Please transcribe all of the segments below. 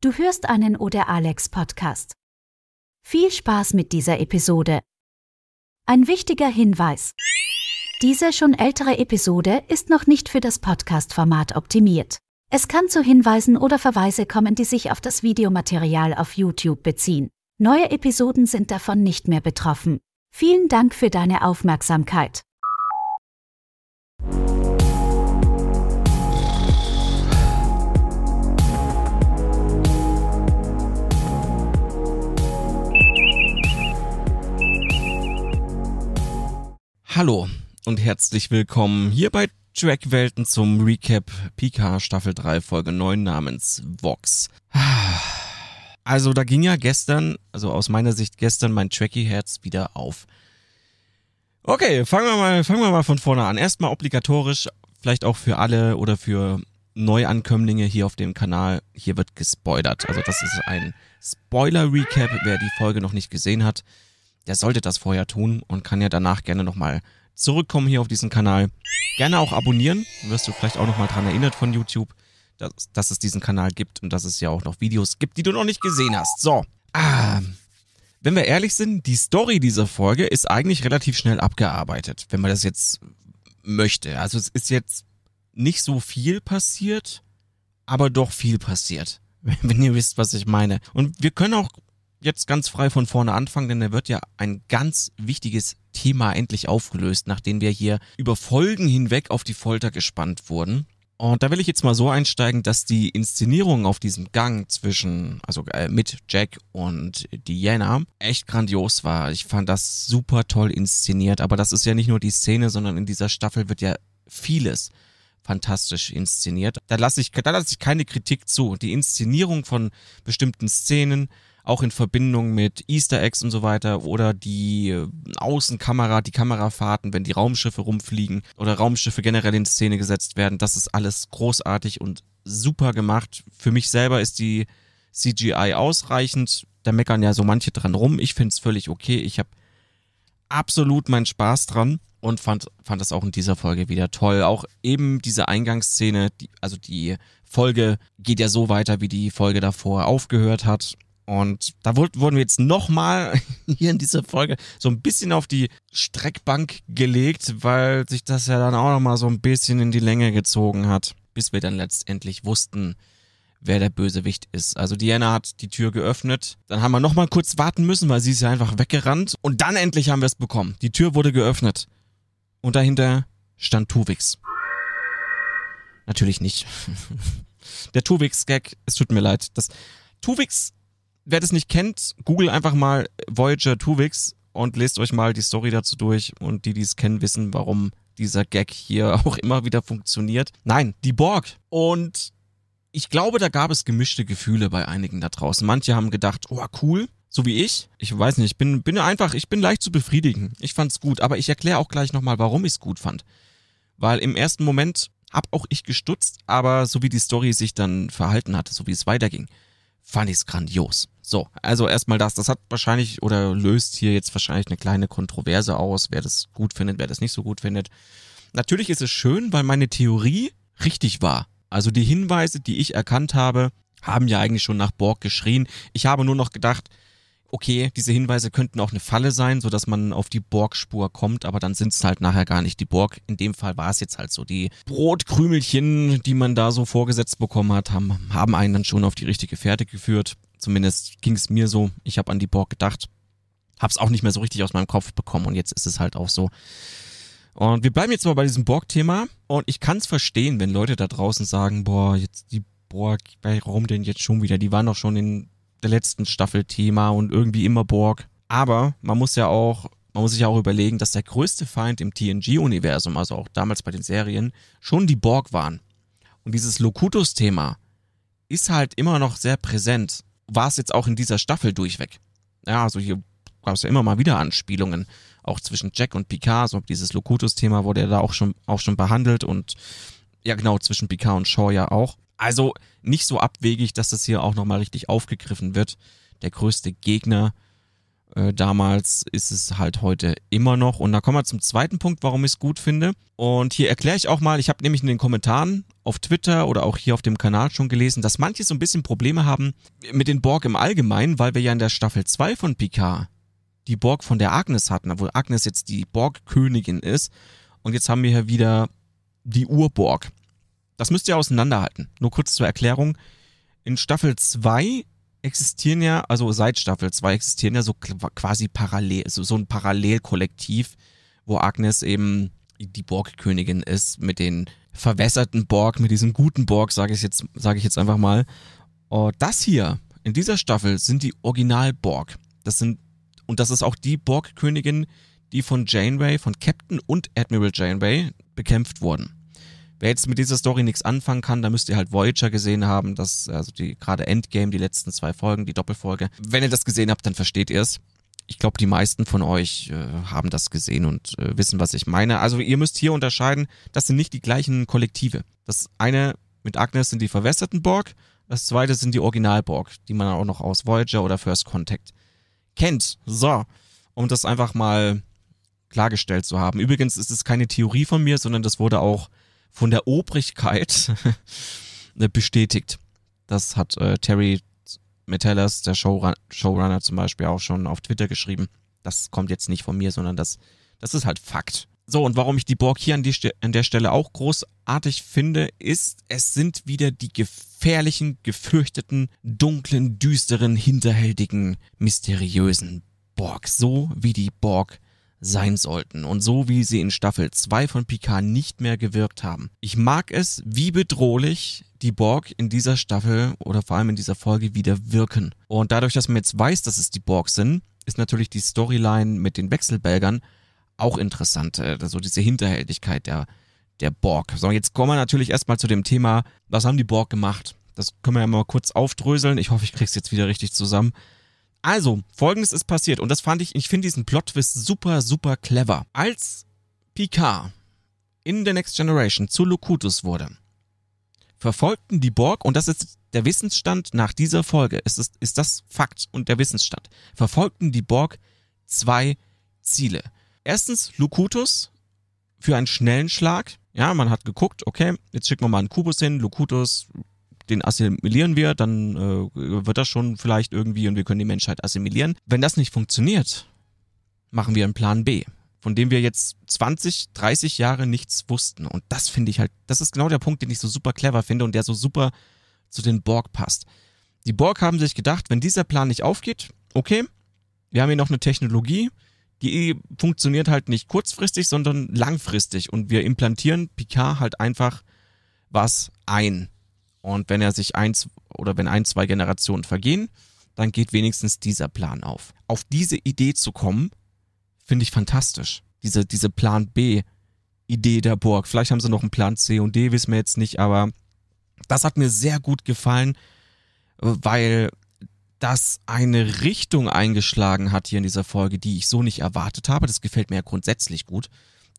Du hörst einen Oder Alex Podcast. Viel Spaß mit dieser Episode. Ein wichtiger Hinweis. Diese schon ältere Episode ist noch nicht für das Podcast-Format optimiert. Es kann zu Hinweisen oder Verweise kommen, die sich auf das Videomaterial auf YouTube beziehen. Neue Episoden sind davon nicht mehr betroffen. Vielen Dank für deine Aufmerksamkeit. Hallo und herzlich willkommen hier bei Trackwelten zum Recap Pika Staffel 3 Folge 9 namens Vox. Also da ging ja gestern, also aus meiner Sicht gestern mein Tracky-Herz wieder auf. Okay, fangen wir mal, fangen wir mal von vorne an. Erstmal obligatorisch, vielleicht auch für alle oder für Neuankömmlinge hier auf dem Kanal. Hier wird gespoilert. Also das ist ein Spoiler-Recap. Wer die Folge noch nicht gesehen hat, der sollte das vorher tun und kann ja danach gerne nochmal zurückkommen hier auf diesen Kanal. Gerne auch abonnieren. Wirst du vielleicht auch nochmal dran erinnert von YouTube dass, dass es diesen Kanal gibt und dass es ja auch noch Videos gibt, die du noch nicht gesehen hast. So. Ah, wenn wir ehrlich sind, die Story dieser Folge ist eigentlich relativ schnell abgearbeitet, wenn man das jetzt möchte. Also es ist jetzt nicht so viel passiert, aber doch viel passiert. Wenn ihr wisst, was ich meine. Und wir können auch jetzt ganz frei von vorne anfangen, denn da wird ja ein ganz wichtiges Thema endlich aufgelöst, nachdem wir hier über Folgen hinweg auf die Folter gespannt wurden. Und da will ich jetzt mal so einsteigen, dass die Inszenierung auf diesem Gang zwischen, also äh, mit Jack und Diana echt grandios war. Ich fand das super toll inszeniert, aber das ist ja nicht nur die Szene, sondern in dieser Staffel wird ja vieles fantastisch inszeniert. Da lasse ich, da lasse ich keine Kritik zu. Die Inszenierung von bestimmten Szenen, auch in Verbindung mit Easter Eggs und so weiter oder die äh, Außenkamera, die Kamerafahrten, wenn die Raumschiffe rumfliegen oder Raumschiffe generell in Szene gesetzt werden, das ist alles großartig und super gemacht. Für mich selber ist die CGI ausreichend. Da meckern ja so manche dran rum. Ich finde es völlig okay. Ich habe absolut meinen Spaß dran und fand, fand das auch in dieser Folge wieder toll. Auch eben diese Eingangsszene, die, also die Folge geht ja so weiter, wie die Folge davor aufgehört hat. Und da wurden wir jetzt nochmal hier in dieser Folge so ein bisschen auf die Streckbank gelegt, weil sich das ja dann auch nochmal so ein bisschen in die Länge gezogen hat, bis wir dann letztendlich wussten, wer der Bösewicht ist. Also Diana hat die Tür geöffnet, dann haben wir nochmal kurz warten müssen, weil sie ist ja einfach weggerannt und dann endlich haben wir es bekommen. Die Tür wurde geöffnet und dahinter stand Tuvix. Natürlich nicht. der Tuvix-Gag, es tut mir leid. Das Tuvix wer das nicht kennt, google einfach mal Voyager Tuvix und lest euch mal die Story dazu durch und die, die es kennen, wissen, warum dieser Gag hier auch immer wieder funktioniert. Nein, die Borg. Und ich glaube, da gab es gemischte Gefühle bei einigen da draußen. Manche haben gedacht, oh cool, so wie ich. Ich weiß nicht, ich bin, bin einfach, ich bin leicht zu befriedigen. Ich fand's gut, aber ich erkläre auch gleich nochmal, warum ich's gut fand. Weil im ersten Moment hab auch ich gestutzt, aber so wie die Story sich dann verhalten hatte, so wie es weiterging, fand ich's grandios. So, also erstmal das. Das hat wahrscheinlich oder löst hier jetzt wahrscheinlich eine kleine Kontroverse aus, wer das gut findet, wer das nicht so gut findet. Natürlich ist es schön, weil meine Theorie richtig war. Also die Hinweise, die ich erkannt habe, haben ja eigentlich schon nach Borg geschrien. Ich habe nur noch gedacht, okay, diese Hinweise könnten auch eine Falle sein, so dass man auf die Borg-Spur kommt, aber dann sind es halt nachher gar nicht die Borg. In dem Fall war es jetzt halt so. Die Brotkrümelchen, die man da so vorgesetzt bekommen hat, haben, haben einen dann schon auf die richtige Fährte geführt. Zumindest ging es mir so. Ich habe an die Borg gedacht, hab's auch nicht mehr so richtig aus meinem Kopf bekommen und jetzt ist es halt auch so. Und wir bleiben jetzt mal bei diesem Borg-Thema und ich kann's verstehen, wenn Leute da draußen sagen, boah, jetzt die Borg, warum denn jetzt schon wieder? Die waren doch schon in der letzten Staffel Thema und irgendwie immer Borg. Aber man muss ja auch, man muss sich auch überlegen, dass der größte Feind im TNG-Universum, also auch damals bei den Serien, schon die Borg waren. Und dieses Locutus-Thema ist halt immer noch sehr präsent. War es jetzt auch in dieser Staffel durchweg. Ja, also hier gab es ja immer mal wieder Anspielungen, auch zwischen Jack und Picard, so dieses Locutus-Thema wurde ja da auch schon, auch schon behandelt und ja genau, zwischen Picard und Shaw ja auch. Also nicht so abwegig, dass das hier auch nochmal richtig aufgegriffen wird. Der größte Gegner Äh, damals ist es halt heute immer noch. Und da kommen wir zum zweiten Punkt, warum ich es gut finde. Und hier erkläre ich auch mal, ich habe nämlich in den Kommentaren auf Twitter oder auch hier auf dem Kanal schon gelesen, dass manche so ein bisschen Probleme haben mit den Borg im Allgemeinen, weil wir ja in der Staffel 2 von Picard die Borg von der Agnes hatten, obwohl Agnes jetzt die Borg-Königin ist. Und jetzt haben wir hier wieder die Urborg. Das müsst ihr auseinanderhalten. Nur kurz zur Erklärung. In Staffel 2 existieren ja, also seit Staffel 2 existieren ja so quasi parallel, so, so ein Parallelkollektiv, wo Agnes eben die Borg-Königin ist, mit den verwässerten Borg, mit diesem guten Borg, sage ich jetzt, ich jetzt einfach mal. Und das hier in dieser Staffel sind die Original-Borg. Das sind, und das ist auch die Borg-Königin, die von Janeway, von Captain und Admiral Janeway bekämpft wurden. Wer jetzt mit dieser Story nichts anfangen kann, da müsst ihr halt Voyager gesehen haben, das, also die gerade Endgame, die letzten zwei Folgen, die Doppelfolge. Wenn ihr das gesehen habt, dann versteht ihr es. Ich glaube, die meisten von euch äh, haben das gesehen und äh, wissen, was ich meine. Also ihr müsst hier unterscheiden, das sind nicht die gleichen Kollektive. Das eine mit Agnes sind die verwässerten Borg, das zweite sind die Original-Borg, die man auch noch aus Voyager oder First Contact kennt. So, um das einfach mal klargestellt zu haben. Übrigens ist es keine Theorie von mir, sondern das wurde auch von der Obrigkeit bestätigt. Das hat äh, Terry Metellus, der Showrun Showrunner zum Beispiel, auch schon auf Twitter geschrieben. Das kommt jetzt nicht von mir, sondern das, das ist halt Fakt. So, und warum ich die Borg hier an, die, an der Stelle auch großartig finde, ist, es sind wieder die gefährlichen, gefürchteten, dunklen, düsteren, hinterhältigen, mysteriösen Borg. So wie die Borg sein sollten und so wie sie in Staffel 2 von Picard nicht mehr gewirkt haben. Ich mag es, wie bedrohlich die Borg in dieser Staffel oder vor allem in dieser Folge wieder wirken. Und dadurch, dass man jetzt weiß, dass es die Borg sind, ist natürlich die Storyline mit den Wechselbelgern auch interessant. Also diese Hinterhältigkeit der, der Borg. So, jetzt kommen wir natürlich erstmal zu dem Thema, was haben die Borg gemacht? Das können wir ja mal kurz aufdröseln. Ich hoffe, ich krieg's jetzt wieder richtig zusammen. Also, folgendes ist passiert und das fand ich, ich finde diesen Plot-Twist super, super clever. Als Picard in The Next Generation zu Locutus wurde, verfolgten die Borg, und das ist der Wissensstand nach dieser Folge, ist, ist, ist das Fakt und der Wissensstand, verfolgten die Borg zwei Ziele. Erstens Locutus für einen schnellen Schlag. Ja, man hat geguckt, okay, jetzt schicken wir mal einen Kubus hin, Locutus den assimilieren wir, dann äh, wird das schon vielleicht irgendwie und wir können die Menschheit assimilieren. Wenn das nicht funktioniert, machen wir einen Plan B, von dem wir jetzt 20, 30 Jahre nichts wussten. Und das finde ich halt, das ist genau der Punkt, den ich so super clever finde und der so super zu den Borg passt. Die Borg haben sich gedacht, wenn dieser Plan nicht aufgeht, okay, wir haben hier noch eine Technologie, die funktioniert halt nicht kurzfristig, sondern langfristig und wir implantieren Picard halt einfach was ein. Und wenn er sich eins oder wenn ein, zwei Generationen vergehen, dann geht wenigstens dieser Plan auf. Auf diese Idee zu kommen, finde ich fantastisch. Diese, diese Plan B Idee der Burg. Vielleicht haben sie noch einen Plan C und D, wissen wir jetzt nicht, aber das hat mir sehr gut gefallen, weil das eine Richtung eingeschlagen hat hier in dieser Folge, die ich so nicht erwartet habe. Das gefällt mir ja grundsätzlich gut.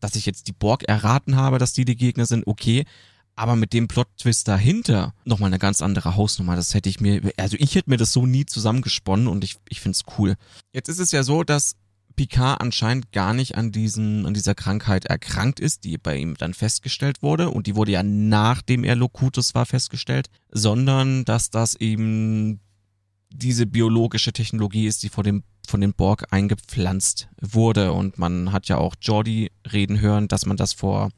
Dass ich jetzt die Borg erraten habe, dass die die Gegner sind, okay aber mit dem Plot-Twist dahinter nochmal eine ganz andere Hausnummer. Das hätte ich mir, also ich hätte mir das so nie zusammengesponnen und ich, ich finde es cool. Jetzt ist es ja so, dass Picard anscheinend gar nicht an diesen, an dieser Krankheit erkrankt ist, die bei ihm dann festgestellt wurde. Und die wurde ja nachdem er Locutus war festgestellt, sondern dass das eben diese biologische Technologie ist, die vor dem, von den Borg eingepflanzt wurde. Und man hat ja auch Jordi reden hören, dass man das vor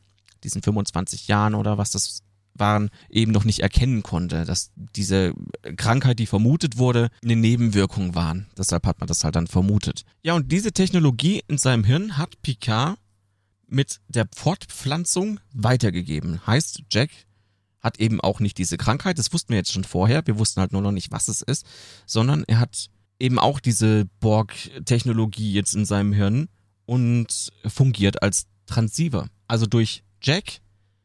diesen 25 Jahren oder was das waren, eben noch nicht erkennen konnte, dass diese Krankheit, die vermutet wurde, eine Nebenwirkung waren. Deshalb hat man das halt dann vermutet. Ja, und diese Technologie in seinem Hirn hat Picard mit der Fortpflanzung weitergegeben. Heißt, Jack hat eben auch nicht diese Krankheit, das wussten wir jetzt schon vorher, wir wussten halt nur noch nicht, was es ist, sondern er hat eben auch diese Borg-Technologie jetzt in seinem Hirn und fungiert als Transceiver. Also durch Jack,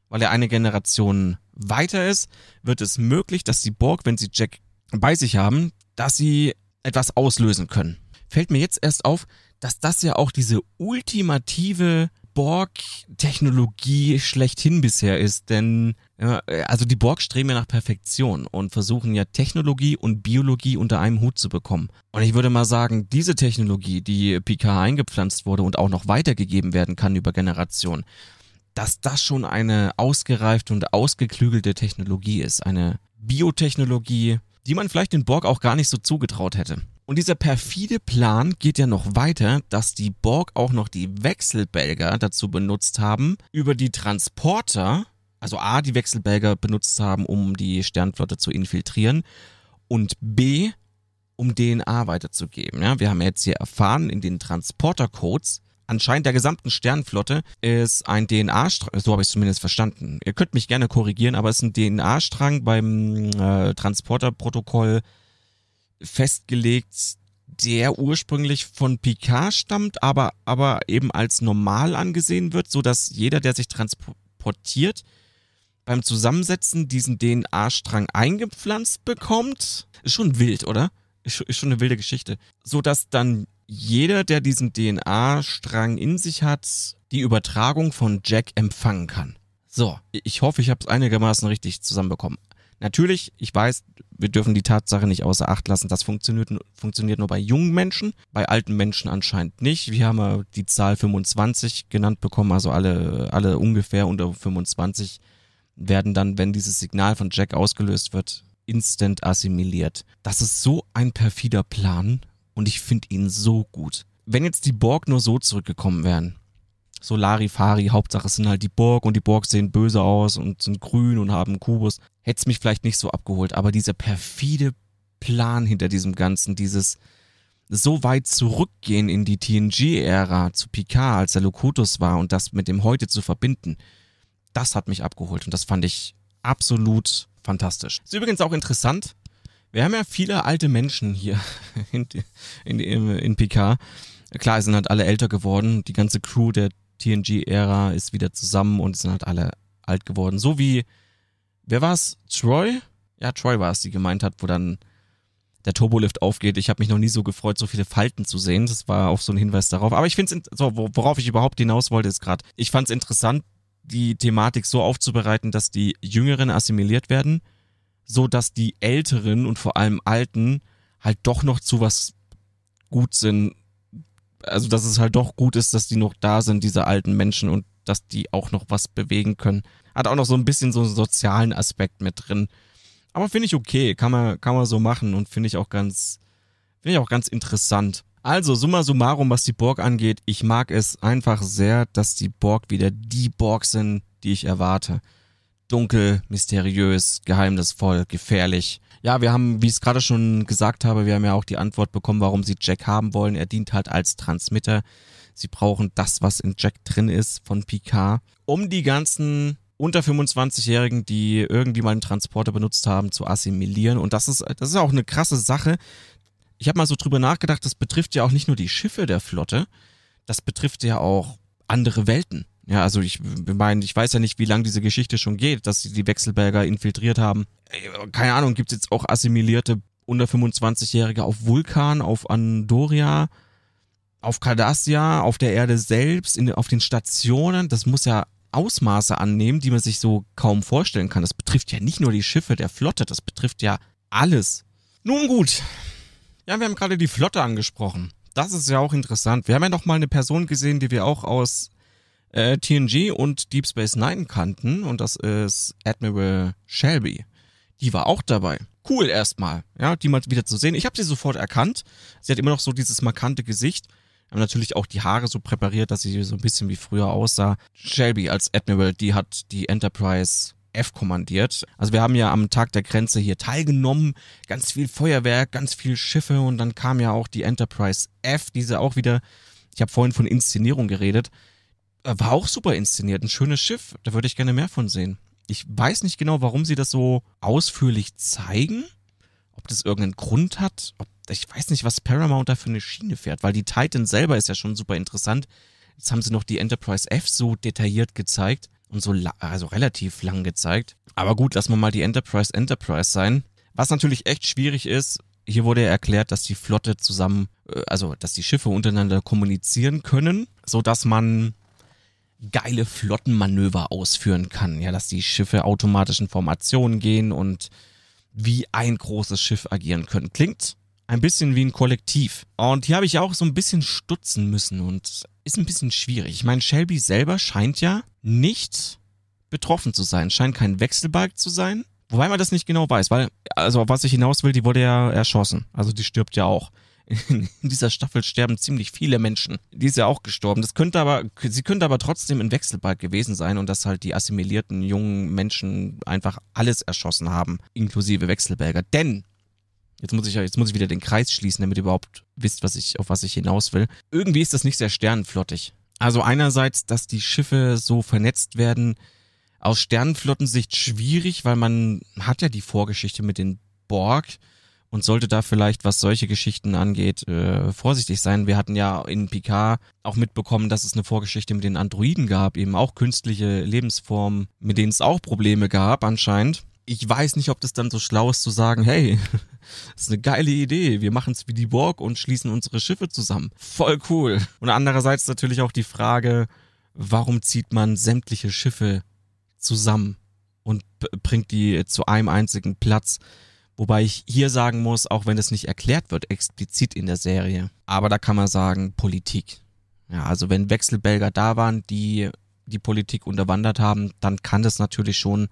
weil er eine Generation weiter ist, wird es möglich, dass die Borg, wenn sie Jack bei sich haben, dass sie etwas auslösen können. Fällt mir jetzt erst auf, dass das ja auch diese ultimative Borg-Technologie schlechthin bisher ist, denn Also die Borg streben ja nach Perfektion und versuchen ja Technologie und Biologie unter einem Hut zu bekommen. Und ich würde mal sagen, diese Technologie, die Picard eingepflanzt wurde und auch noch weitergegeben werden kann über Generationen, dass das schon eine ausgereifte und ausgeklügelte Technologie ist. Eine Biotechnologie, die man vielleicht den Borg auch gar nicht so zugetraut hätte. Und dieser perfide Plan geht ja noch weiter, dass die Borg auch noch die Wechselbälger dazu benutzt haben, über die Transporter, also A, die Wechselbälger benutzt haben, um die Sternflotte zu infiltrieren und B, um DNA weiterzugeben. Ja, wir haben jetzt hier erfahren in den Transportercodes, anscheinend der gesamten Sternflotte ist ein DNA-Strang, so habe ich es zumindest verstanden. Ihr könnt mich gerne korrigieren, aber es ist ein DNA-Strang beim äh, Transporterprotokoll festgelegt, der ursprünglich von Picard stammt, aber, aber eben als normal angesehen wird, so dass jeder, der sich transportiert, beim Zusammensetzen diesen DNA-Strang eingepflanzt bekommt. Ist schon wild, oder? Ist, schon eine wilde Geschichte. So dass dann jeder, der diesen DNA-Strang in sich hat, die Übertragung von Jack empfangen kann. So, ich hoffe, ich habe es einigermaßen richtig zusammenbekommen. Natürlich, ich weiß, wir dürfen die Tatsache nicht außer Acht lassen, das funktioniert, funktioniert nur bei jungen Menschen, bei alten Menschen anscheinend nicht. Wir haben die Zahl 25 genannt bekommen, also alle, alle ungefähr unter 25 werden dann, wenn dieses Signal von Jack ausgelöst wird, instant assimiliert. Das ist so ein perfider Plan und ich finde ihn so gut. Wenn jetzt die Borg nur so zurückgekommen wären, so Larifari, Hauptsache es sind halt die Borg und die Borg sehen böse aus und sind grün und haben Kubus, hätte es mich vielleicht nicht so abgeholt, aber dieser perfide Plan hinter diesem Ganzen, dieses so weit zurückgehen in die TNG-Ära zu Picard, als er Locutus war und das mit dem heute zu verbinden, das hat mich abgeholt und das fand ich absolut fantastisch. Ist übrigens auch interessant, wir haben ja viele alte Menschen hier in, in, in, Picard. Klar, sind halt alle älter geworden. Die ganze Crew der TNG-Ära ist wieder zusammen und sind halt alle alt geworden. So wie, wer war es? Troy? Ja, Troy war es, die gemeint hat, wo dann der Turbolift aufgeht. Ich habe mich noch nie so gefreut, so viele Falten zu sehen. Das war auch so ein Hinweis darauf. Aber ich finde es, so, worauf ich überhaupt hinaus wollte, ist gerade, ich fand es interessant, die Thematik so aufzubereiten, dass die Jüngeren assimiliert werden, so dass die Älteren und vor allem Alten halt doch noch zu was gut sind, also dass es halt doch gut ist, dass die noch da sind, diese alten Menschen und dass die auch noch was bewegen können. Hat auch noch so ein bisschen so einen sozialen Aspekt mit drin. Aber finde ich okay, kann man, kann man so machen und finde ich auch ganz, finde ich auch ganz interessant. Also, summa summarum, was die Borg angeht, ich mag es einfach sehr, dass die Borg wieder die Borg sind, die ich erwarte. Dunkel, mysteriös, geheimnisvoll, gefährlich ja, wir haben, wie ich es gerade schon gesagt habe, wir haben ja auch die Antwort bekommen, warum sie Jack haben wollen. Er dient halt als Transmitter. Sie brauchen das, was in Jack drin ist von Picard, um die ganzen unter 25-Jährigen, die irgendwie mal einen Transporter benutzt haben, zu assimilieren. Und das ist, das ist auch eine krasse Sache. Ich habe mal so drüber nachgedacht, das betrifft ja auch nicht nur die Schiffe der Flotte, das betrifft ja auch andere Welten. Ja, also ich meine, ich weiß ja nicht, wie lange diese Geschichte schon geht, dass sie die Wechselberger infiltriert haben. Keine Ahnung, gibt's jetzt auch assimilierte unter 25-Jährige auf Vulkan, auf Andoria, auf Cardassia, auf der Erde selbst, in, auf den Stationen. Das muss ja Ausmaße annehmen, die man sich so kaum vorstellen kann. Das betrifft ja nicht nur die Schiffe der Flotte, das betrifft ja alles. Nun gut. Ja, wir haben gerade die Flotte angesprochen. Das ist ja auch interessant. Wir haben ja noch mal eine Person gesehen, die wir auch aus äh, TNG und Deep Space Nine kannten und das ist Admiral Shelby. Die war auch dabei. Cool erstmal, ja, die mal wieder zu sehen. Ich habe sie sofort erkannt. Sie hat immer noch so dieses markante Gesicht. Haben natürlich auch die Haare so präpariert, dass sie so ein bisschen wie früher aussah. Shelby als Admiral, die hat die Enterprise F kommandiert. Also wir haben ja am Tag der Grenze hier teilgenommen, ganz viel Feuerwerk, ganz viel Schiffe und dann kam ja auch die Enterprise F, diese auch wieder, ich habe vorhin von Inszenierung geredet, war auch super inszeniert, ein schönes Schiff. Da würde ich gerne mehr von sehen. Ich weiß nicht genau, warum sie das so ausführlich zeigen. Ob das irgendeinen Grund hat. Ob, ich weiß nicht, was Paramount da für eine Schiene fährt, weil die Titan selber ist ja schon super interessant. Jetzt haben sie noch die Enterprise F so detailliert gezeigt und so also relativ lang gezeigt. Aber gut, lassen wir mal die Enterprise Enterprise sein. Was natürlich echt schwierig ist, hier wurde ja erklärt, dass die Flotte zusammen, äh, also dass die Schiffe untereinander kommunizieren können, so dass man geile Flottenmanöver ausführen kann. Ja, dass die Schiffe automatisch in Formationen gehen und wie ein großes Schiff agieren können. Klingt ein bisschen wie ein Kollektiv. Und hier habe ich auch so ein bisschen stutzen müssen und ist ein bisschen schwierig. Ich meine, Shelby selber scheint ja nicht betroffen zu sein, scheint kein Wechselbalg zu sein. Wobei man das nicht genau weiß, weil, also auf was ich hinaus will, die wurde ja erschossen. Also die stirbt ja auch. In dieser Staffel sterben ziemlich viele Menschen. Die ist ja auch gestorben. Das könnte aber, sie könnte aber trotzdem ein Wechselbalg gewesen sein und dass halt die assimilierten jungen Menschen einfach alles erschossen haben, inklusive Wechselberger. Denn Jetzt muss ich jetzt muss ich wieder den Kreis schließen, damit ihr überhaupt wisst, was ich, auf was ich hinaus will. Irgendwie ist das nicht sehr sternenflottig. Also einerseits, dass die Schiffe so vernetzt werden, aus Sternenflottensicht schwierig, weil man hat ja die Vorgeschichte mit den Borg und sollte da vielleicht, was solche Geschichten angeht, äh, vorsichtig sein. Wir hatten ja in Picard auch mitbekommen, dass es eine Vorgeschichte mit den Androiden gab, eben auch künstliche Lebensformen, mit denen es auch Probleme gab anscheinend ich weiß nicht, ob das dann so schlau ist zu sagen, hey, das ist eine geile Idee, wir machen es wie die Borg und schließen unsere Schiffe zusammen. Voll cool. Und andererseits natürlich auch die Frage, warum zieht man sämtliche Schiffe zusammen und bringt die zu einem einzigen Platz? Wobei ich hier sagen muss, auch wenn es nicht erklärt wird, explizit in der Serie, aber da kann man sagen, Politik. Ja, also wenn Wechselbelger da waren, die die Politik unterwandert haben, dann kann das natürlich schon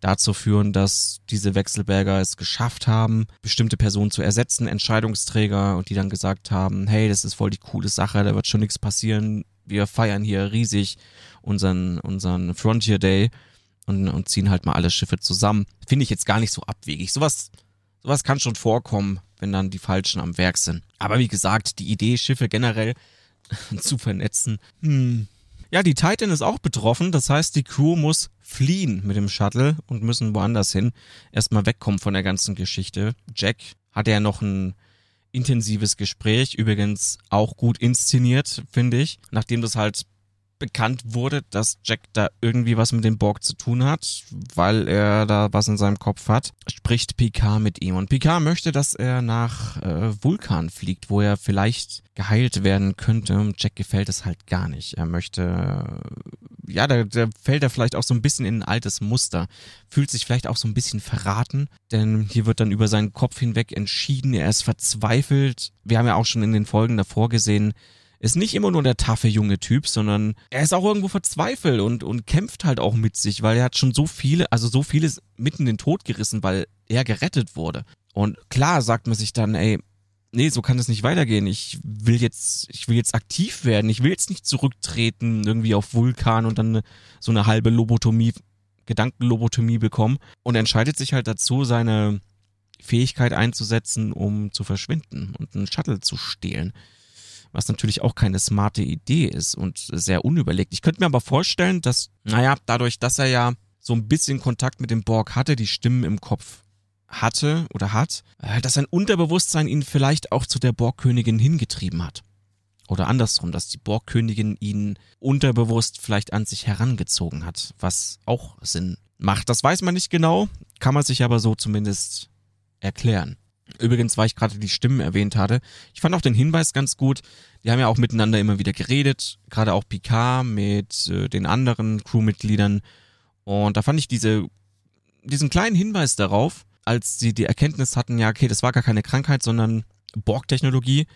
dazu führen, dass diese Wechselberger es geschafft haben, bestimmte Personen zu ersetzen, Entscheidungsträger, und die dann gesagt haben, hey, das ist voll die coole Sache, da wird schon nichts passieren, wir feiern hier riesig unseren, unseren Frontier Day und, und ziehen halt mal alle Schiffe zusammen. Finde ich jetzt gar nicht so abwegig. Sowas, sowas kann schon vorkommen, wenn dann die Falschen am Werk sind. Aber wie gesagt, die Idee, Schiffe generell zu vernetzen, hm, ja, die Titan ist auch betroffen. Das heißt, die Crew muss fliehen mit dem Shuttle und müssen woanders hin. Erstmal wegkommen von der ganzen Geschichte. Jack hatte ja noch ein intensives Gespräch, übrigens auch gut inszeniert, finde ich. Nachdem das halt bekannt wurde, dass Jack da irgendwie was mit dem Borg zu tun hat, weil er da was in seinem Kopf hat, spricht Picard mit ihm. Und Picard möchte, dass er nach äh, Vulkan fliegt, wo er vielleicht geheilt werden könnte. Jack gefällt es halt gar nicht. Er möchte, äh, ja, da, da fällt er vielleicht auch so ein bisschen in ein altes Muster. Fühlt sich vielleicht auch so ein bisschen verraten, denn hier wird dann über seinen Kopf hinweg entschieden. Er ist verzweifelt. Wir haben ja auch schon in den Folgen davor gesehen, ist nicht immer nur der taffe junge Typ, sondern er ist auch irgendwo verzweifelt und, und kämpft halt auch mit sich, weil er hat schon so viele, also so vieles mitten in den Tod gerissen, weil er gerettet wurde. Und klar sagt man sich dann, ey, nee, so kann es nicht weitergehen. Ich will jetzt, ich will jetzt aktiv werden. Ich will jetzt nicht zurücktreten, irgendwie auf Vulkan und dann so eine halbe Lobotomie, Gedankenlobotomie bekommen. Und entscheidet sich halt dazu, seine Fähigkeit einzusetzen, um zu verschwinden und einen Shuttle zu stehlen was natürlich auch keine smarte Idee ist und sehr unüberlegt. Ich könnte mir aber vorstellen, dass, naja, dadurch, dass er ja so ein bisschen Kontakt mit dem Borg hatte, die Stimmen im Kopf hatte oder hat, äh, dass sein Unterbewusstsein ihn vielleicht auch zu der Borgkönigin hingetrieben hat. Oder andersrum, dass die Borgkönigin ihn unterbewusst vielleicht an sich herangezogen hat, was auch Sinn macht. Das weiß man nicht genau, kann man sich aber so zumindest erklären. Übrigens, weil ich gerade die Stimmen erwähnt hatte, ich fand auch den Hinweis ganz gut. Die haben ja auch miteinander immer wieder geredet, gerade auch Picard mit äh, den anderen Crewmitgliedern. Und da fand ich diese, diesen kleinen Hinweis darauf, als sie die Erkenntnis hatten, ja, okay, das war gar keine Krankheit, sondern Borg-Technologie.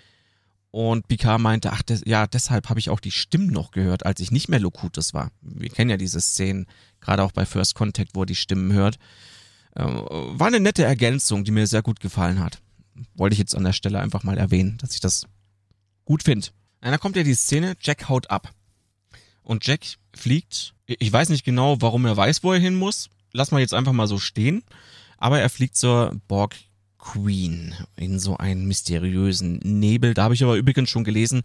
Und Picard meinte, ach, des, ja, deshalb habe ich auch die Stimmen noch gehört, als ich nicht mehr Locutus war. Wir kennen ja diese Szenen, gerade auch bei First Contact, wo er die Stimmen hört. Äh, war eine nette Ergänzung, die mir sehr gut gefallen hat. Wollte ich jetzt an der Stelle einfach mal erwähnen, dass ich das gut finde. Da kommt ja die Szene, Jack haut ab. Und Jack fliegt, ich weiß nicht genau, warum er weiß, wo er hin muss. Lass mal jetzt einfach mal so stehen. Aber er fliegt zur Borg Queen in so einen mysteriösen Nebel. Da habe ich aber übrigens schon gelesen,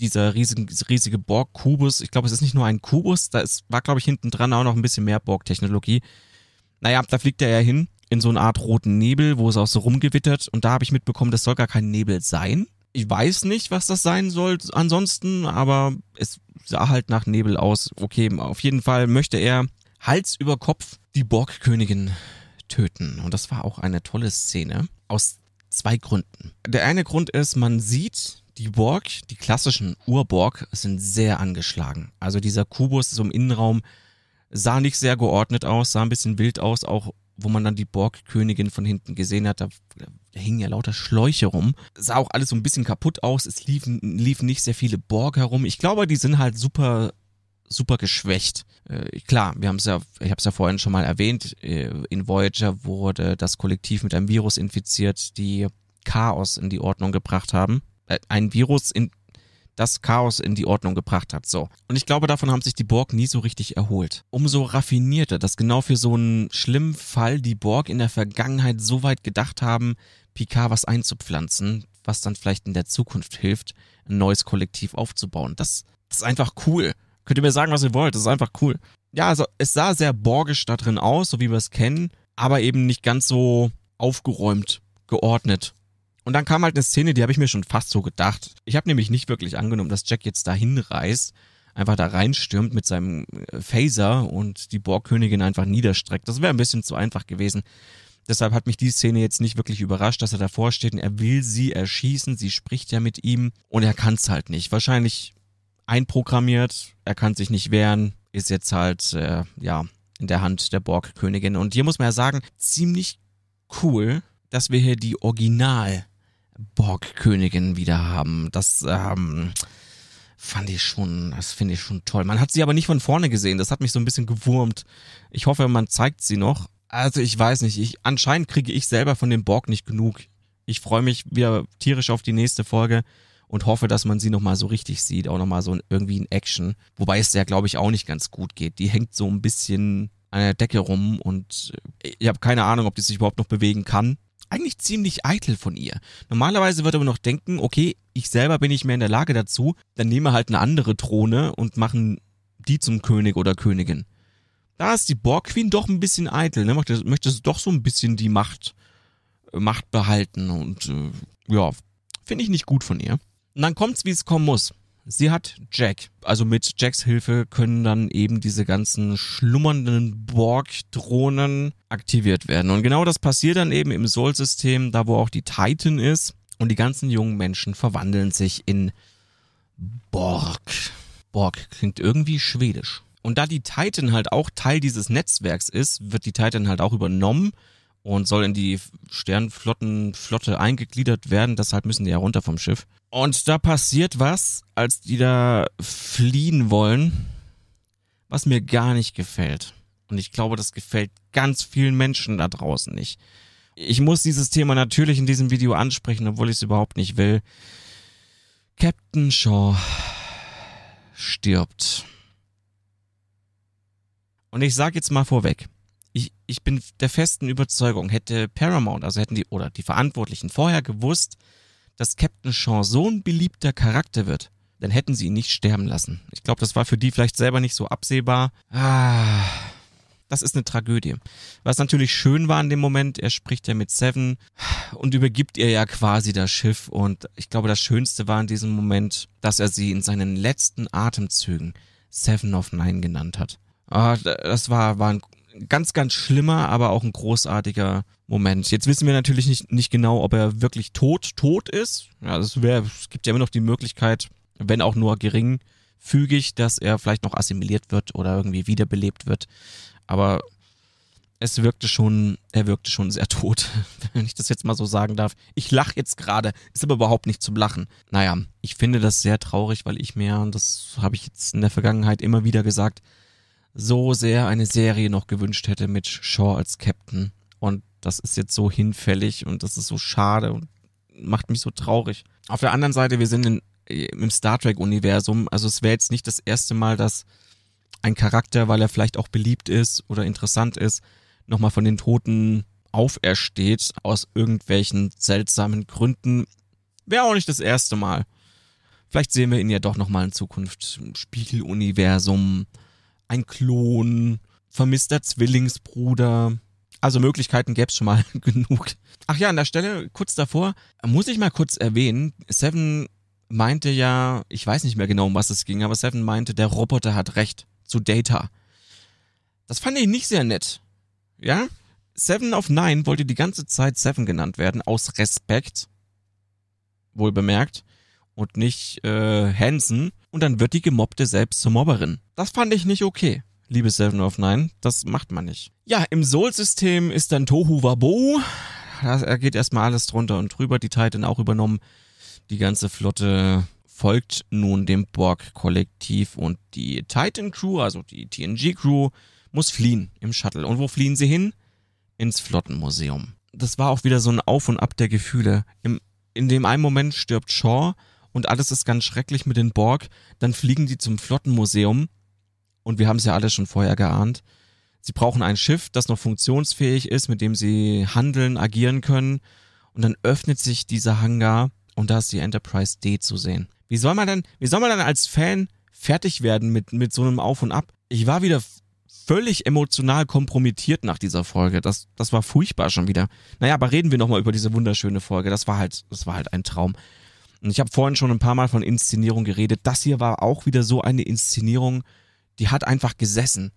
dieser riesige, riesige Borg-Kubus, ich glaube, es ist nicht nur ein Kubus, da ist, war, glaube ich, hinten dran auch noch ein bisschen mehr Borg-Technologie. Naja, da fliegt er ja hin in so eine Art roten Nebel, wo es auch so rumgewittert. Und da habe ich mitbekommen, das soll gar kein Nebel sein. Ich weiß nicht, was das sein soll ansonsten, aber es sah halt nach Nebel aus. Okay, auf jeden Fall möchte er Hals über Kopf die Borgkönigin töten. Und das war auch eine tolle Szene. Aus zwei Gründen. Der eine Grund ist, man sieht Die Borg, die klassischen Urborg, sind sehr angeschlagen. Also dieser Kubus so im Innenraum sah nicht sehr geordnet aus, sah ein bisschen wild aus, auch wo man dann die Borg-Königin von hinten gesehen hat, da, da hingen ja lauter Schläuche rum. Sah auch alles so ein bisschen kaputt aus, es liefen, liefen nicht sehr viele Borg herum. Ich glaube, die sind halt super, super geschwächt. Äh, klar, wir haben es ja, ich habe es ja vorhin schon mal erwähnt, äh, in Voyager wurde das Kollektiv mit einem Virus infiziert, die Chaos in die Ordnung gebracht haben. Äh, ein Virus in das Chaos in die Ordnung gebracht hat. So. Und ich glaube, davon haben sich die Borg nie so richtig erholt. Umso raffinierter, dass genau für so einen schlimmen Fall die Borg in der Vergangenheit so weit gedacht haben, Picard was einzupflanzen, was dann vielleicht in der Zukunft hilft, ein neues Kollektiv aufzubauen. Das, das ist einfach cool. Könnt ihr mir sagen, was ihr wollt. Das ist einfach cool. Ja, also es sah sehr borgisch da drin aus, so wie wir es kennen, aber eben nicht ganz so aufgeräumt, geordnet. Und dann kam halt eine Szene, die habe ich mir schon fast so gedacht. Ich habe nämlich nicht wirklich angenommen, dass Jack jetzt da hinreist, einfach da reinstürmt mit seinem äh, Phaser und die Borgkönigin einfach niederstreckt. Das wäre ein bisschen zu einfach gewesen. Deshalb hat mich die Szene jetzt nicht wirklich überrascht, dass er davor steht und er will sie erschießen. Sie spricht ja mit ihm und er kann es halt nicht. Wahrscheinlich einprogrammiert, er kann sich nicht wehren, ist jetzt halt, äh, ja, in der Hand der Borgkönigin. Und hier muss man ja sagen, ziemlich cool, dass wir hier die Original Borg-Königin wieder haben. Das ähm, fand ich schon, das finde ich schon toll. Man hat sie aber nicht von vorne gesehen. Das hat mich so ein bisschen gewurmt. Ich hoffe, man zeigt sie noch. Also ich weiß nicht. Ich, anscheinend kriege ich selber von dem Borg nicht genug. Ich freue mich wieder tierisch auf die nächste Folge und hoffe, dass man sie nochmal so richtig sieht, auch nochmal so irgendwie in Action. Wobei es ja, glaube ich, auch nicht ganz gut geht. Die hängt so ein bisschen an der Decke rum und äh, ich habe keine Ahnung, ob die sich überhaupt noch bewegen kann eigentlich ziemlich eitel von ihr. Normalerweise würde man noch denken, okay, ich selber bin nicht mehr in der Lage dazu, dann nehme halt eine andere Throne und machen die zum König oder Königin. Da ist die Borg Queen doch ein bisschen eitel, ne? Möchte, möchte doch so ein bisschen die Macht, äh, Macht behalten und äh, ja, finde ich nicht gut von ihr. Und dann kommt's, wie es kommen muss. Sie hat Jack. Also mit Jacks Hilfe können dann eben diese ganzen schlummernden Borg-Drohnen aktiviert werden. Und genau das passiert dann eben im Sol-System, da wo auch die Titan ist. Und die ganzen jungen Menschen verwandeln sich in Borg. Borg klingt irgendwie schwedisch. Und da die Titan halt auch Teil dieses Netzwerks ist, wird die Titan halt auch übernommen und soll in die Sternflottenflotte eingegliedert werden. Deshalb müssen die ja runter vom Schiff. Und da passiert was, als die da fliehen wollen, was mir gar nicht gefällt. Und ich glaube, das gefällt ganz vielen Menschen da draußen nicht. Ich muss dieses Thema natürlich in diesem Video ansprechen, obwohl ich es überhaupt nicht will. Captain Shaw stirbt. Und ich sage jetzt mal vorweg, ich, ich bin der festen Überzeugung, hätte Paramount, also hätten die, oder die Verantwortlichen vorher gewusst, dass Captain Shaw so ein beliebter Charakter wird, dann hätten sie ihn nicht sterben lassen. Ich glaube, das war für die vielleicht selber nicht so absehbar. Ah, das ist eine Tragödie. Was natürlich schön war in dem Moment, er spricht ja mit Seven und übergibt ihr ja quasi das Schiff. Und ich glaube, das Schönste war in diesem Moment, dass er sie in seinen letzten Atemzügen Seven of Nine genannt hat. Ah, das war, war ein ganz, ganz schlimmer, aber auch ein großartiger Moment. Jetzt wissen wir natürlich nicht, nicht genau, ob er wirklich tot, tot ist. Ja, das wäre, es gibt ja immer noch die Möglichkeit, wenn auch nur geringfügig, dass er vielleicht noch assimiliert wird oder irgendwie wiederbelebt wird. Aber es wirkte schon, er wirkte schon sehr tot, wenn ich das jetzt mal so sagen darf. Ich lache jetzt gerade, ist aber überhaupt nicht zum Lachen. Naja, ich finde das sehr traurig, weil ich mir, und das habe ich jetzt in der Vergangenheit immer wieder gesagt, so sehr eine Serie noch gewünscht hätte mit Shaw als Captain. Und das ist jetzt so hinfällig und das ist so schade und macht mich so traurig. Auf der anderen Seite, wir sind in, im Star Trek-Universum. Also es wäre jetzt nicht das erste Mal, dass ein Charakter, weil er vielleicht auch beliebt ist oder interessant ist, nochmal von den Toten aufersteht, aus irgendwelchen seltsamen Gründen. Wäre auch nicht das erste Mal. Vielleicht sehen wir ihn ja doch nochmal in Zukunft im Spiegeluniversum ein Klon, vermisster Zwillingsbruder. Also Möglichkeiten gäbe es schon mal genug. Ach ja, an der Stelle, kurz davor, muss ich mal kurz erwähnen, Seven meinte ja, ich weiß nicht mehr genau, um was es ging, aber Seven meinte, der Roboter hat recht zu Data. Das fand ich nicht sehr nett. Ja? Seven of Nine wollte die ganze Zeit Seven genannt werden, aus Respekt. Wohl bemerkt. Und nicht äh, Hansen und dann wird die Gemobbte selbst zur Mobberin. Das fand ich nicht okay. Liebe Seven of Nine, das macht man nicht. Ja, im Soul-System ist dann Tohu Wabo. Da geht erstmal alles drunter und drüber. Die Titan auch übernommen. Die ganze Flotte folgt nun dem Borg-Kollektiv und die Titan-Crew, also die TNG-Crew, muss fliehen im Shuttle. Und wo fliehen sie hin? Ins Flottenmuseum. Das war auch wieder so ein Auf und Ab der Gefühle. Im, in dem einen Moment stirbt Shaw und alles ist ganz schrecklich mit den Borg. Dann fliegen die zum Flottenmuseum und wir haben es ja alle schon vorher geahnt. Sie brauchen ein Schiff, das noch funktionsfähig ist, mit dem sie handeln, agieren können. Und dann öffnet sich dieser Hangar und da ist die Enterprise D zu sehen. Wie soll man denn, wie soll man dann als Fan fertig werden mit, mit so einem Auf und Ab? Ich war wieder völlig emotional kompromittiert nach dieser Folge. Das, das war furchtbar schon wieder. Naja, aber reden wir nochmal über diese wunderschöne Folge. Das war halt, das war halt ein Traum. Und ich habe vorhin schon ein paar Mal von Inszenierung geredet. Das hier war auch wieder so eine Inszenierung, die hat einfach gesessen.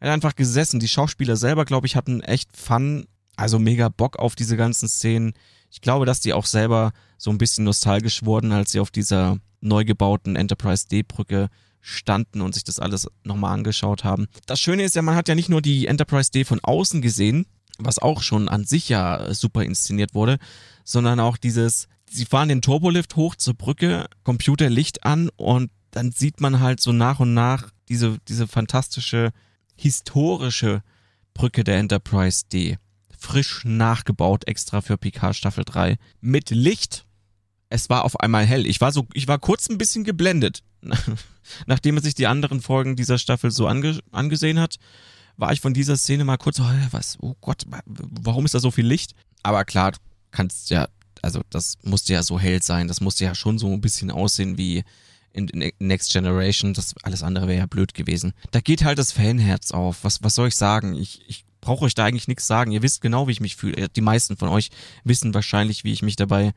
Er hat einfach gesessen. Die Schauspieler selber, glaube ich, hatten echt Fun, also mega Bock auf diese ganzen Szenen. Ich glaube, dass die auch selber so ein bisschen nostalgisch wurden, als sie auf dieser neu gebauten Enterprise D-Brücke standen und sich das alles nochmal angeschaut haben. Das Schöne ist ja, man hat ja nicht nur die Enterprise D von außen gesehen, was auch schon an sich ja super inszeniert wurde, sondern auch dieses, sie fahren den Turbolift hoch zur Brücke, Computer Licht an und dann sieht man halt so nach und nach diese, diese fantastische historische Brücke der Enterprise D. Frisch nachgebaut, extra für Picard Staffel 3. Mit Licht. Es war auf einmal hell. Ich war so, ich war kurz ein bisschen geblendet. Nachdem man sich die anderen Folgen dieser Staffel so ange, angesehen hat, war ich von dieser Szene mal kurz so, was, oh Gott, warum ist da so viel Licht? Aber klar, kannst ja, also das musste ja so hell sein, das musste ja schon so ein bisschen aussehen wie in, in Next Generation, das alles andere wäre ja blöd gewesen. Da geht halt das Fanherz auf. Was, was soll ich sagen? Ich, ich brauche euch da eigentlich nichts sagen. Ihr wisst genau, wie ich mich fühle. Die meisten von euch wissen wahrscheinlich, wie ich mich dabei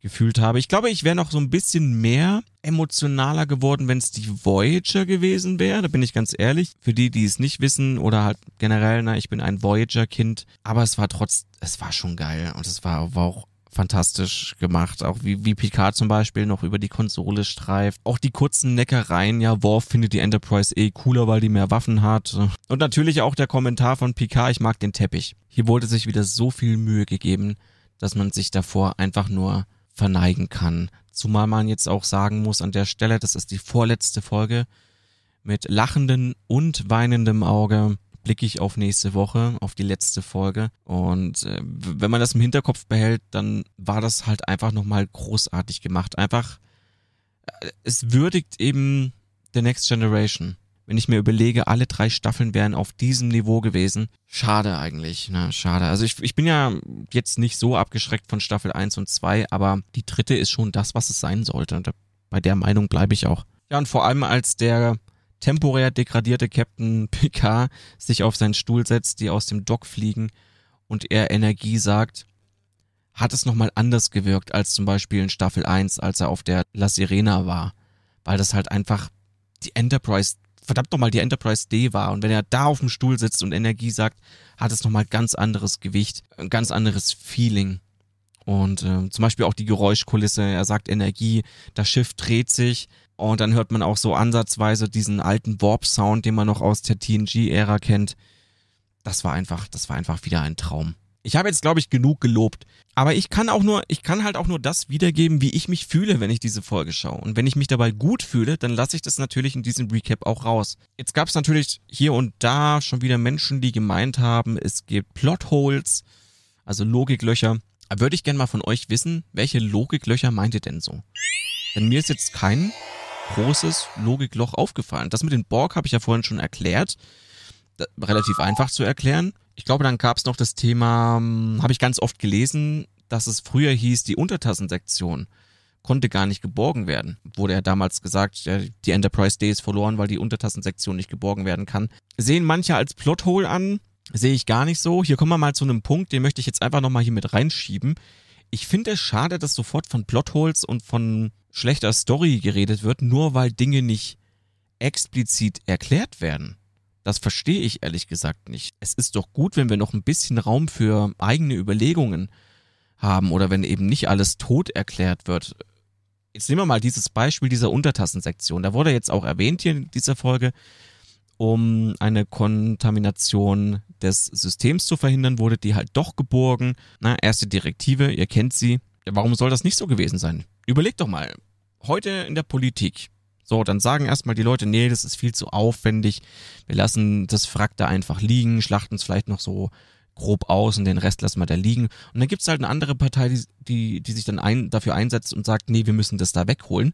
gefühlt habe. Ich glaube, ich wäre noch so ein bisschen mehr emotionaler geworden, wenn es die Voyager gewesen wäre. Da bin ich ganz ehrlich. Für die, die es nicht wissen oder halt generell, na, ich bin ein Voyager-Kind. Aber es war trotz, es war schon geil und es war, war auch fantastisch gemacht. Auch wie, wie Picard zum Beispiel noch über die Konsole streift. Auch die kurzen Neckereien, ja, Worf findet die Enterprise eh cooler, weil die mehr Waffen hat. Und natürlich auch der Kommentar von Picard, ich mag den Teppich. Hier wurde sich wieder so viel Mühe gegeben, dass man sich davor einfach nur verneigen kann. Zumal man jetzt auch sagen muss an der Stelle, das ist die vorletzte Folge mit lachendem und weinendem Auge blicke ich auf nächste Woche, auf die letzte Folge. Und äh, wenn man das im Hinterkopf behält, dann war das halt einfach nochmal großartig gemacht. Einfach, äh, es würdigt eben The Next Generation. Wenn ich mir überlege, alle drei Staffeln wären auf diesem Niveau gewesen. Schade eigentlich, ne? Schade. Also ich, ich bin ja jetzt nicht so abgeschreckt von Staffel 1 und 2, aber die dritte ist schon das, was es sein sollte. Und bei der Meinung bleibe ich auch. Ja, und vor allem als der temporär degradierte Captain Picard sich auf seinen Stuhl setzt, die aus dem Dock fliegen und er Energie sagt, hat es nochmal anders gewirkt als zum Beispiel in Staffel 1, als er auf der La Sirena war. Weil das halt einfach die Enterprise, verdammt nochmal die Enterprise D war. Und wenn er da auf dem Stuhl sitzt und Energie sagt, hat es nochmal ganz anderes Gewicht, ein ganz anderes Feeling. Und äh, zum Beispiel auch die Geräuschkulisse, er sagt Energie, das Schiff dreht sich, und dann hört man auch so ansatzweise diesen alten Warp-Sound, den man noch aus der TNG-Ära kennt. Das war einfach, das war einfach wieder ein Traum. Ich habe jetzt, glaube ich, genug gelobt. Aber ich kann auch nur, ich kann halt auch nur das wiedergeben, wie ich mich fühle, wenn ich diese Folge schaue. Und wenn ich mich dabei gut fühle, dann lasse ich das natürlich in diesem Recap auch raus. Jetzt gab es natürlich hier und da schon wieder Menschen, die gemeint haben, es gibt Plotholes, also Logiklöcher. Würde ich gerne mal von euch wissen, welche Logiklöcher meint ihr denn so? Denn mir ist jetzt kein großes Logikloch aufgefallen. Das mit den Borg habe ich ja vorhin schon erklärt. Relativ einfach zu erklären. Ich glaube, dann gab es noch das Thema, hm, habe ich ganz oft gelesen, dass es früher hieß, die Untertassensektion konnte gar nicht geborgen werden. Wurde ja damals gesagt, ja, die Enterprise D ist verloren, weil die Untertassensektion nicht geborgen werden kann. Sehen manche als Plothole an, sehe ich gar nicht so. Hier kommen wir mal zu einem Punkt, den möchte ich jetzt einfach nochmal hier mit reinschieben. Ich finde es schade, dass sofort von Plotholes und von schlechter Story geredet wird, nur weil Dinge nicht explizit erklärt werden. Das verstehe ich ehrlich gesagt nicht. Es ist doch gut, wenn wir noch ein bisschen Raum für eigene Überlegungen haben oder wenn eben nicht alles tot erklärt wird. jetzt nehmen wir mal dieses Beispiel dieser Untertassensektion. Da wurde jetzt auch erwähnt hier in dieser Folge, um eine Kontamination des Systems zu verhindern, wurde die halt doch geborgen. Na, erste Direktive, ihr kennt sie. Warum soll das nicht so gewesen sein? Überlegt doch mal. Heute in der Politik. So, dann sagen erstmal die Leute, nee, das ist viel zu aufwendig. Wir lassen das Wrack da einfach liegen, schlachten es vielleicht noch so grob aus und den Rest lassen wir da liegen. Und dann gibt es halt eine andere Partei, die, die, die sich dann ein, dafür einsetzt und sagt, nee, wir müssen das da wegholen.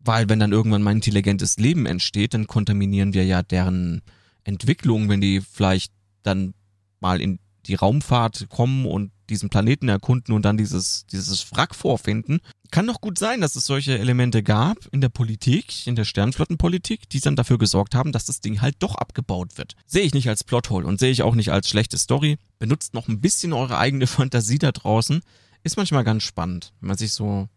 Weil wenn dann irgendwann mal ein intelligentes Leben entsteht, dann kontaminieren wir ja deren Entwicklung, wenn die vielleicht dann mal in die Raumfahrt kommen und diesen Planeten erkunden und dann dieses, dieses Wrack vorfinden. Kann doch gut sein, dass es solche Elemente gab in der Politik, in der Sternflottenpolitik, die dann dafür gesorgt haben, dass das Ding halt doch abgebaut wird. Sehe ich nicht als Plothole und sehe ich auch nicht als schlechte Story. Benutzt noch ein bisschen eure eigene Fantasie da draußen. Ist manchmal ganz spannend, wenn man sich so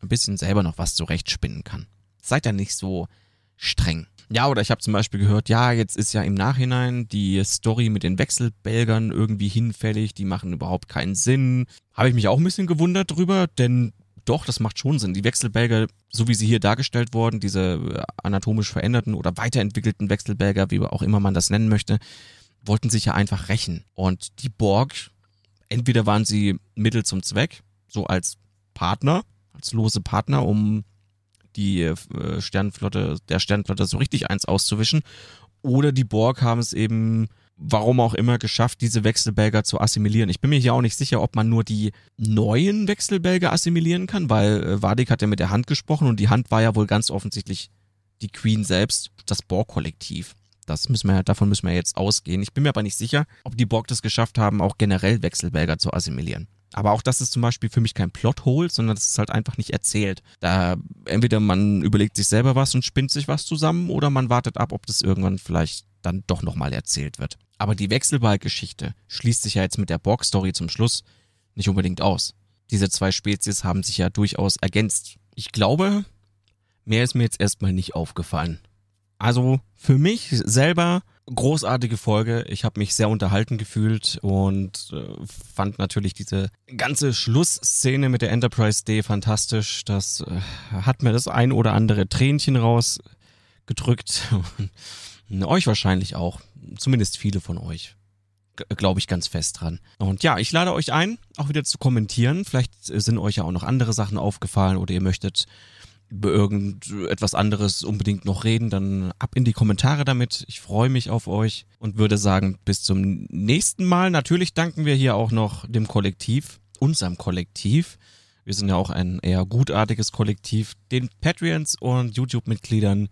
ein bisschen selber noch was zurechtspinnen kann. Seid da nicht so streng. Ja, oder ich habe zum Beispiel gehört, ja, jetzt ist ja im Nachhinein die Story mit den Wechselbelgern irgendwie hinfällig, die machen überhaupt keinen Sinn. Habe ich mich auch ein bisschen gewundert drüber, denn doch, das macht schon Sinn. Die Wechselbelger, so wie sie hier dargestellt wurden, diese anatomisch veränderten oder weiterentwickelten Wechselbelger, wie auch immer man das nennen möchte, wollten sich ja einfach rächen. Und die Borg, entweder waren sie Mittel zum Zweck, so als Partner, als lose Partner, um die äh, Sternflotte, der Sternflotte so richtig eins auszuwischen. Oder die Borg haben es eben, warum auch immer, geschafft, diese Wechselbelger zu assimilieren. Ich bin mir hier auch nicht sicher, ob man nur die neuen Wechselbelger assimilieren kann, weil äh, Vadik hat ja mit der Hand gesprochen und die Hand war ja wohl ganz offensichtlich die Queen selbst, das Borg-Kollektiv. Das müssen wir, davon müssen wir jetzt ausgehen. Ich bin mir aber nicht sicher, ob die Borg das geschafft haben, auch generell Wechselbelger zu assimilieren. Aber auch das ist zum Beispiel für mich kein Plothole, sondern das ist halt einfach nicht erzählt. Da entweder man überlegt sich selber was und spinnt sich was zusammen oder man wartet ab, ob das irgendwann vielleicht dann doch nochmal erzählt wird. Aber die Wechselball-Geschichte schließt sich ja jetzt mit der Borg-Story zum Schluss nicht unbedingt aus. Diese zwei Spezies haben sich ja durchaus ergänzt. Ich glaube, mehr ist mir jetzt erstmal nicht aufgefallen. Also für mich selber großartige Folge. Ich habe mich sehr unterhalten gefühlt und äh, fand natürlich diese ganze Schlussszene mit der Enterprise D fantastisch. Das äh, hat mir das ein oder andere Tränchen rausgedrückt. euch wahrscheinlich auch. Zumindest viele von euch. Glaube ich ganz fest dran. Und ja, ich lade euch ein, auch wieder zu kommentieren. Vielleicht sind euch ja auch noch andere Sachen aufgefallen oder ihr möchtet über irgendetwas anderes unbedingt noch reden, dann ab in die Kommentare damit. Ich freue mich auf euch und würde sagen, bis zum nächsten Mal. Natürlich danken wir hier auch noch dem Kollektiv, unserem Kollektiv. Wir sind ja auch ein eher gutartiges Kollektiv, den Patreons und YouTube-Mitgliedern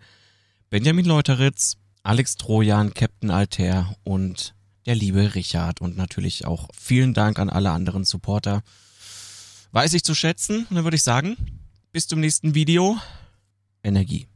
Benjamin Leuteritz, Alex Trojan, Captain Alter und der liebe Richard und natürlich auch vielen Dank an alle anderen Supporter. Weiß ich zu schätzen und dann würde ich sagen, bis zum nächsten Video. Energie.